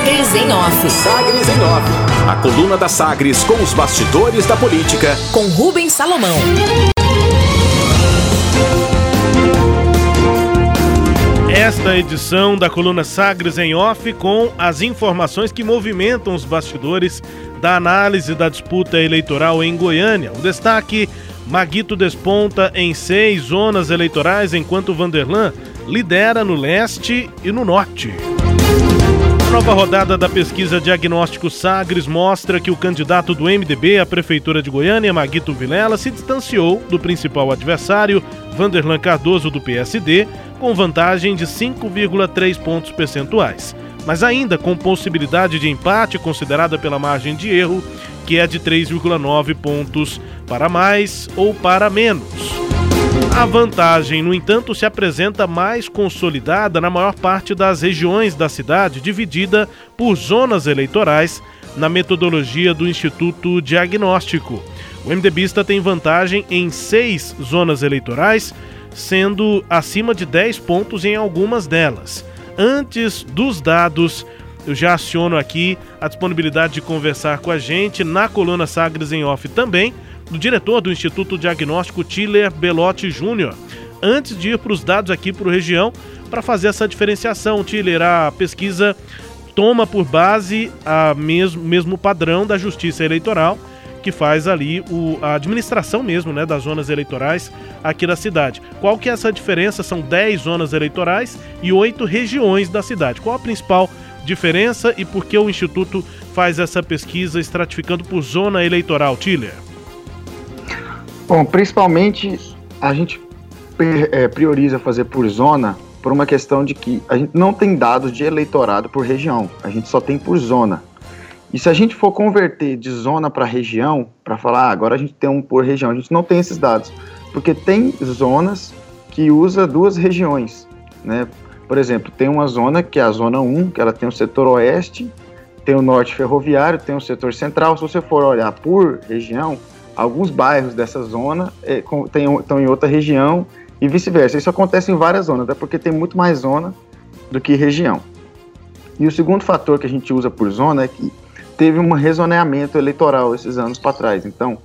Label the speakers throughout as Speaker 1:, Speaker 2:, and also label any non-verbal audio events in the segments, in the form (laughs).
Speaker 1: Sagres em Off.
Speaker 2: Sagres em Off. A coluna da Sagres com os bastidores da política.
Speaker 1: Com Rubens Salomão.
Speaker 3: Esta edição da coluna Sagres em Off com as informações que movimentam os bastidores da análise da disputa eleitoral em Goiânia. O destaque: Maguito desponta em seis zonas eleitorais, enquanto Vanderlan lidera no leste e no norte. A nova rodada da pesquisa Diagnóstico Sagres mostra que o candidato do MDB à Prefeitura de Goiânia, Maguito Vilela, se distanciou do principal adversário, Vanderlan Cardoso, do PSD, com vantagem de 5,3 pontos percentuais, mas ainda com possibilidade de empate considerada pela margem de erro, que é de 3,9 pontos para mais ou para menos. A vantagem, no entanto, se apresenta mais consolidada na maior parte das regiões da cidade, dividida por zonas eleitorais na metodologia do Instituto Diagnóstico. O MDBista tem vantagem em seis zonas eleitorais, sendo acima de 10 pontos em algumas delas. Antes dos dados, eu já aciono aqui a disponibilidade de conversar com a gente na coluna Sagres em Off também do diretor do Instituto Diagnóstico Tiller Belotti Júnior. Antes de ir para os dados aqui para o região, para fazer essa diferenciação, Tiller, a pesquisa toma por base a mesmo, mesmo padrão da Justiça Eleitoral, que faz ali o, a administração mesmo né, das zonas eleitorais aqui da cidade. Qual que é essa diferença? São 10 zonas eleitorais e 8 regiões da cidade. Qual a principal diferença e por que o Instituto faz essa pesquisa estratificando por zona eleitoral, Tiller?
Speaker 4: Bom, principalmente a gente é, prioriza fazer por zona por uma questão de que a gente não tem dados de eleitorado por região, a gente só tem por zona. E se a gente for converter de zona para região, para falar, ah, agora a gente tem um por região, a gente não tem esses dados, porque tem zonas que usa duas regiões, né? Por exemplo, tem uma zona que é a zona 1, que ela tem o setor oeste, tem o norte ferroviário, tem o setor central. Se você for olhar por região, alguns bairros dessa zona é, tem, estão em outra região e vice-versa. Isso acontece em várias zonas, até porque tem muito mais zona do que região. E o segundo fator que a gente usa por zona é que teve um rezoneamento eleitoral esses anos para trás. Então,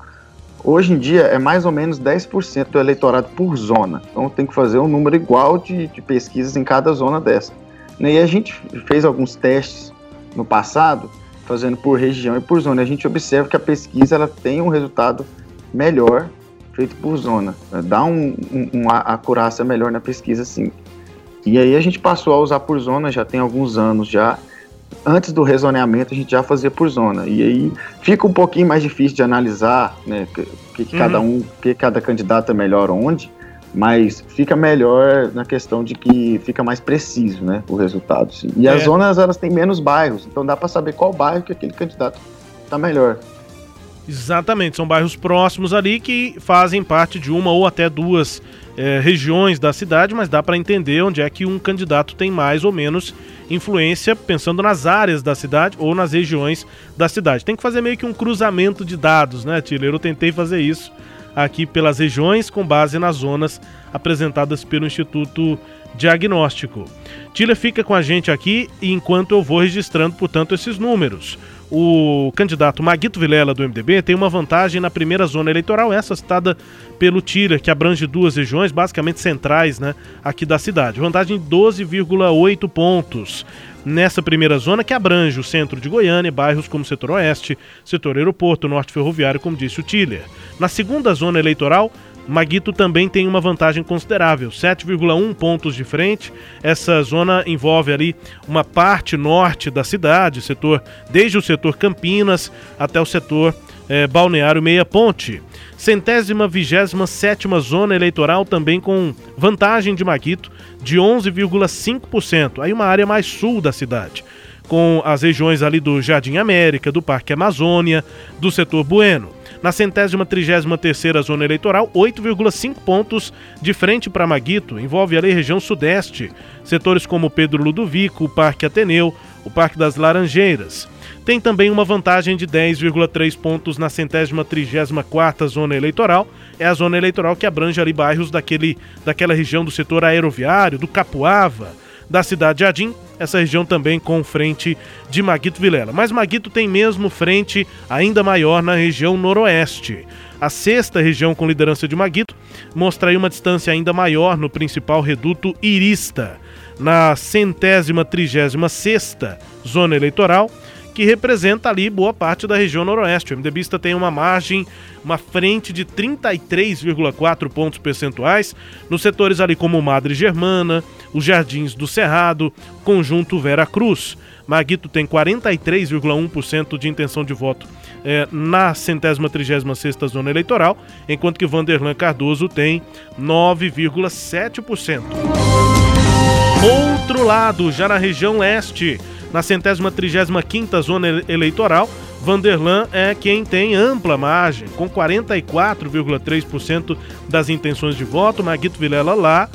Speaker 4: hoje em dia é mais ou menos 10% do eleitorado por zona. Então, tem que fazer um número igual de, de pesquisas em cada zona dessa. E a gente fez alguns testes no passado fazendo por região e por zona. A gente observa que a pesquisa ela tem um resultado melhor feito por zona, dá um, um, uma acurácia melhor na pesquisa, sim. E aí a gente passou a usar por zona já tem alguns anos já. Antes do rezoneamento a gente já fazia por zona. E aí fica um pouquinho mais difícil de analisar, né, que, que uhum. cada um, que cada candidato é melhor onde, mas fica melhor na questão de que fica mais preciso, né, o resultado. Sim. E é. as zonas elas têm menos bairros, então dá para saber qual bairro que aquele candidato está melhor.
Speaker 3: Exatamente, são bairros próximos ali que fazem parte de uma ou até duas é, regiões da cidade, mas dá para entender onde é que um candidato tem mais ou menos influência, pensando nas áreas da cidade ou nas regiões da cidade. Tem que fazer meio que um cruzamento de dados, né, Tiller? Eu tentei fazer isso aqui pelas regiões com base nas zonas apresentadas pelo Instituto Diagnóstico. Tila fica com a gente aqui enquanto eu vou registrando, portanto, esses números. O candidato Maguito Vilela do MDB tem uma vantagem na primeira zona eleitoral, essa citada pelo Tira, que abrange duas regiões, basicamente centrais, né, aqui da cidade. Vantagem de 12,8 pontos nessa primeira zona que abrange o centro de Goiânia, bairros como setor oeste, setor aeroporto, norte ferroviário, como disse o Tiller. Na segunda zona eleitoral, Maguito também tem uma vantagem considerável, 7,1 pontos de frente. Essa zona envolve ali uma parte norte da cidade, setor desde o setor Campinas até o setor é, Balneário Meia Ponte. Centésima vigésima sétima zona eleitoral também com vantagem de Maguito de 11,5%. Aí uma área mais sul da cidade com as regiões ali do Jardim América, do Parque Amazônia, do setor Bueno. Na centésima trigésima terceira zona eleitoral, 8,5 pontos de frente para Maguito, envolve ali região sudeste, setores como Pedro Ludovico, o Parque Ateneu, o Parque das Laranjeiras. Tem também uma vantagem de 10,3 pontos na centésima trigésima quarta zona eleitoral. É a zona eleitoral que abrange ali bairros daquele, daquela região do setor aeroviário, do Capuava, da cidade de essa região também com frente de Maguito Vilela. Mas Maguito tem mesmo frente ainda maior na região noroeste. A sexta região com liderança de Maguito mostra aí uma distância ainda maior no principal reduto Irista. Na centésima trigésima sexta zona eleitoral, que representa ali boa parte da região noroeste. O MDBista tem uma margem, uma frente de 33,4 pontos percentuais nos setores ali como Madre Germana, os Jardins do Cerrado, Conjunto Vera Cruz. Maguito tem 43,1% de intenção de voto eh, na centésima trigésima sexta zona eleitoral, enquanto que Vanderlan Cardoso tem 9,7%. Outro lado, já na região leste, na centésima trigésima quinta zona eleitoral, Vanderlan é quem tem ampla margem, com 44,3% das intenções de voto. Maguito Vilela lá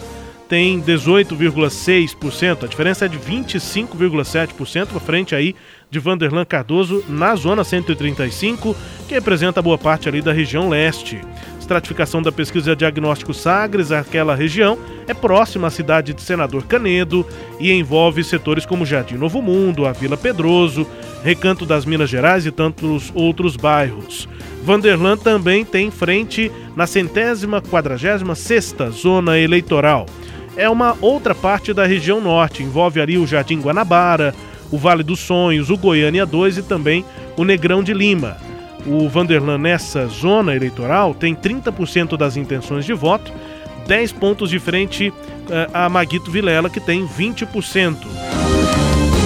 Speaker 3: tem 18,6%. A diferença é de 25,7% à frente aí de Vanderlan Cardoso na zona 135, que representa boa parte ali da região leste estratificação da pesquisa Diagnóstico Sagres, aquela região, é próxima à cidade de Senador Canedo e envolve setores como Jardim Novo Mundo, a Vila Pedroso, Recanto das Minas Gerais e tantos outros bairros. Vanderlan também tem frente na centésima quadragésima sexta zona eleitoral. É uma outra parte da região norte, envolve ali o Jardim Guanabara, o Vale dos Sonhos, o Goiânia 2 e também o Negrão de Lima. O Vanderlan, nessa zona eleitoral, tem 30% das intenções de voto, 10 pontos de frente eh, a Maguito Vilela, que tem 20%.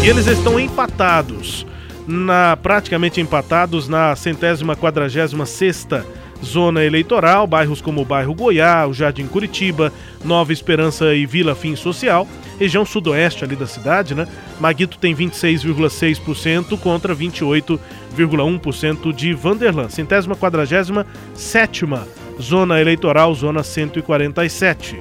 Speaker 3: E eles estão empatados, na praticamente empatados na centésima quadragésima sexta zona eleitoral, bairros como o bairro Goiá, o Jardim Curitiba, Nova Esperança e Vila Fim Social, região sudoeste ali da cidade, né? Maguito tem 26,6% contra 28,1% de Vanderlan. Centésima quadragésima sétima zona eleitoral, zona 147.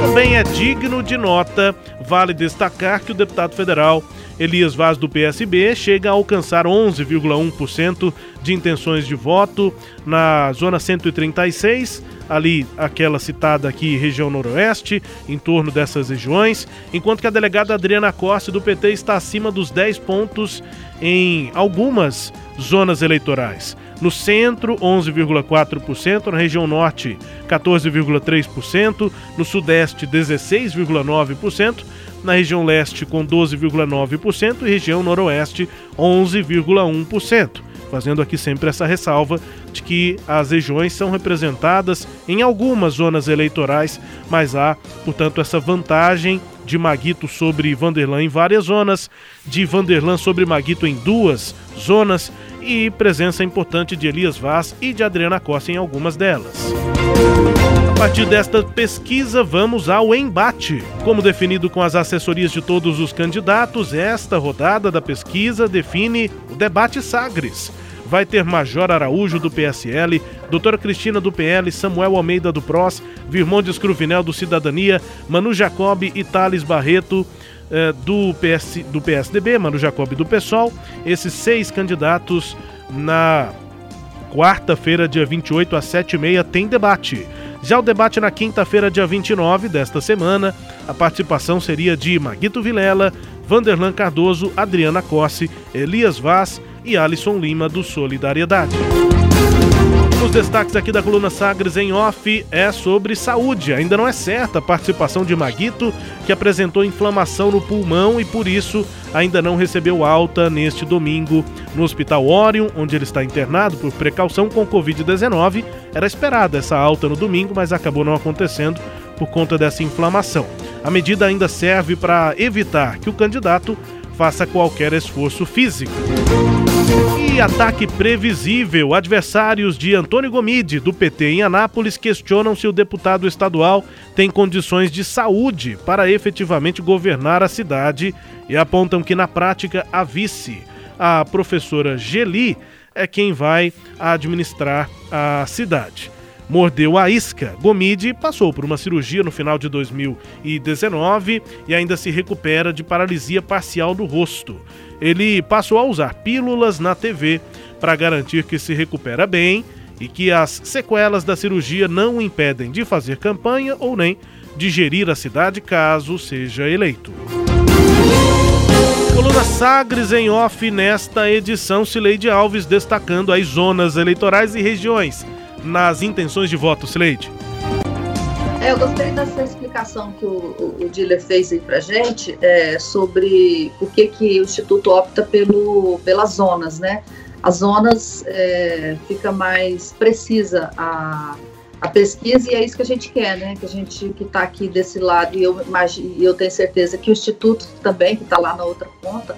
Speaker 3: Também é digno de nota, vale destacar que o deputado federal Elias Vaz do PSB chega a alcançar 11,1% de intenções de voto na zona 136, ali aquela citada aqui, região noroeste, em torno dessas regiões, enquanto que a delegada Adriana Costa do PT está acima dos 10 pontos em algumas zonas eleitorais. No centro, 11,4%, na região norte, 14,3%, no sudeste, 16,9%, na região leste com 12,9% e região noroeste 11,1%. Fazendo aqui sempre essa ressalva de que as regiões são representadas em algumas zonas eleitorais, mas há, portanto, essa vantagem de Maguito sobre Vanderlan em várias zonas, de Vanderlan sobre Maguito em duas zonas e presença importante de Elias Vaz e de Adriana Costa em algumas delas. A partir desta pesquisa, vamos ao embate. Como definido com as assessorias de todos os candidatos, esta rodada da pesquisa define o debate Sagres. Vai ter Major Araújo do PSL, Doutora Cristina do PL, Samuel Almeida do PROS, Virmondes Cruvinel do Cidadania, Manu Jacob e Thales Barreto eh, do, PS, do PSDB, Manu Jacob do PSOL. Esses seis candidatos na quarta-feira, dia 28 às 7h30, tem debate. Já o debate na quinta-feira, dia 29 desta semana, a participação seria de Maguito Vilela, Vanderlan Cardoso, Adriana Cosse, Elias Vaz e Alisson Lima do Solidariedade. Os destaques aqui da coluna Sagres em off é sobre saúde. Ainda não é certa a participação de Maguito, que apresentou inflamação no pulmão e por isso ainda não recebeu alta neste domingo no Hospital Orion, onde ele está internado por precaução com Covid-19. Era esperada essa alta no domingo, mas acabou não acontecendo por conta dessa inflamação. A medida ainda serve para evitar que o candidato faça qualquer esforço físico. E ataque previsível. Adversários de Antônio Gomide, do PT em Anápolis, questionam se o deputado estadual tem condições de saúde para efetivamente governar a cidade e apontam que, na prática, a vice, a professora Geli, é quem vai administrar a cidade mordeu a isca. Gomide passou por uma cirurgia no final de 2019 e ainda se recupera de paralisia parcial do rosto. Ele passou a usar pílulas na TV para garantir que se recupera bem e que as sequelas da cirurgia não o impedem de fazer campanha ou nem de gerir a cidade caso seja eleito. coluna Sagres em off nesta edição, Cileide Alves destacando as zonas eleitorais e regiões nas intenções de voto, Cileide.
Speaker 5: É, eu gostei dessa explicação que o, o, Diller fez aí pra gente é, sobre o que, que o Instituto opta pelo, pelas zonas, né? As zonas é, fica mais precisa a, a pesquisa e é isso que a gente quer, né? Que a gente que está aqui desse lado e eu imagino, eu tenho certeza que o Instituto também, que está lá na outra ponta,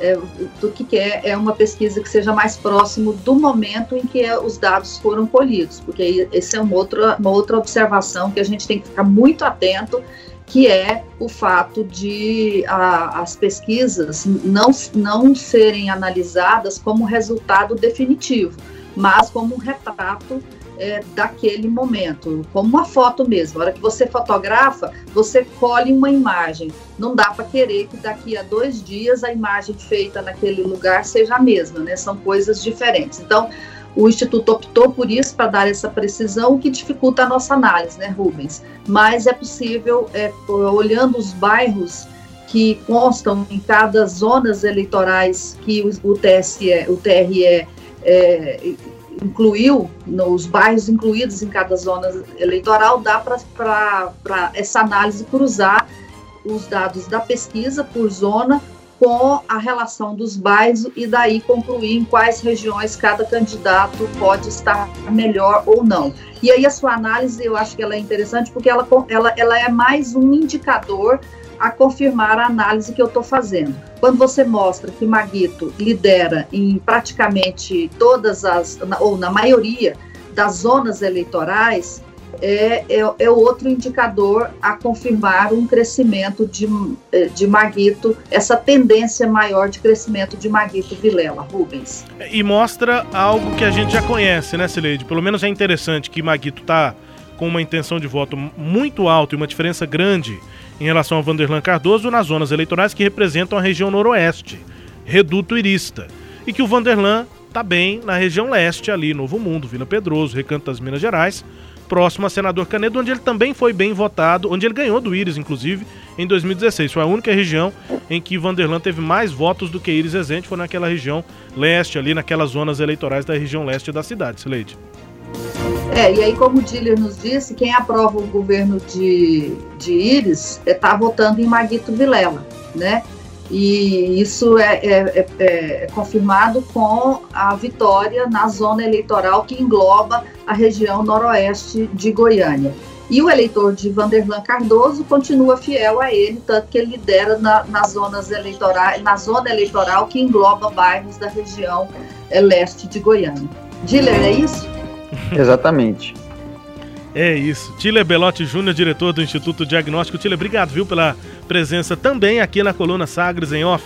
Speaker 5: é, do que quer é uma pesquisa que seja mais próximo do momento em que os dados foram colhidos, porque essa é uma outra, uma outra observação que a gente tem que ficar muito atento, que é o fato de a, as pesquisas não, não serem analisadas como resultado definitivo, mas como um retrato é, daquele momento, como uma foto mesmo. A hora que você fotografa, você colhe uma imagem. Não dá para querer que daqui a dois dias a imagem feita naquele lugar seja a mesma, né? São coisas diferentes. Então, o Instituto optou por isso, para dar essa precisão, que dificulta a nossa análise, né, Rubens? Mas é possível, é, olhando os bairros que constam em cada zonas eleitorais que o, o TSE, o TRE é, incluiu, nos bairros incluídos em cada zona eleitoral, dá para essa análise cruzar os dados da pesquisa por zona com a relação dos bairros e daí concluir em quais regiões cada candidato pode estar melhor ou não. E aí a sua análise, eu acho que ela é interessante porque ela, ela, ela é mais um indicador a confirmar a análise que eu estou fazendo. Quando você mostra que Maguito lidera em praticamente todas as, ou na maioria das zonas eleitorais, é, é, é, outro indicador a confirmar um crescimento de, de Maguito, essa tendência maior de crescimento de Maguito Vilela, Rubens.
Speaker 3: E mostra algo que a gente já conhece, né, Sileide? Pelo menos é interessante que Maguito está com uma intenção de voto muito alta e uma diferença grande em relação a Vanderlan Cardoso nas zonas eleitorais que representam a região noroeste, Reduto Irista, e que o Vanderlan está bem na região leste, ali, Novo Mundo, Vila Pedroso, Recanto das Minas Gerais, próximo a Senador Canedo, onde ele também foi bem votado, onde ele ganhou do Íris, inclusive, em 2016. Foi a única região em que Vanderlan teve mais votos do que Íris Rezende, foi naquela região leste, ali naquelas zonas eleitorais da região leste da cidade, Sileide.
Speaker 5: É, e aí, como o Diller nos disse, quem aprova o governo de, de Íris está votando em Maguito Vilela, né? E isso é, é, é, é, confirmado com a vitória na zona eleitoral que engloba a região noroeste de Goiânia. E o eleitor de Vanderlan Cardoso continua fiel a ele, tanto que ele lidera na, nas zonas eleitorais, na zona eleitoral que engloba bairros da região é, leste de Goiânia. Diller, é isso? (laughs)
Speaker 4: Exatamente.
Speaker 3: É isso. Tile Belotti Júnior, diretor do Instituto Diagnóstico. Tile, obrigado, viu, pela presença também aqui na coluna Sagres em Off.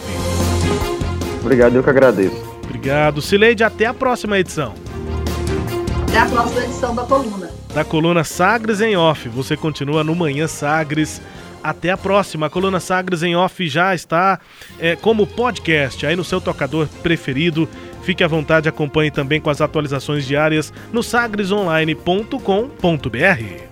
Speaker 4: Obrigado, eu que agradeço.
Speaker 3: Obrigado. Sileide, até a próxima edição.
Speaker 5: Até a próxima edição da coluna.
Speaker 3: Da coluna Sagres em Off. Você continua no Manhã Sagres. Até a próxima. A coluna Sagres em Off já está é, como podcast aí no seu tocador preferido. Fique à vontade, acompanhe também com as atualizações diárias no sagresonline.com.br.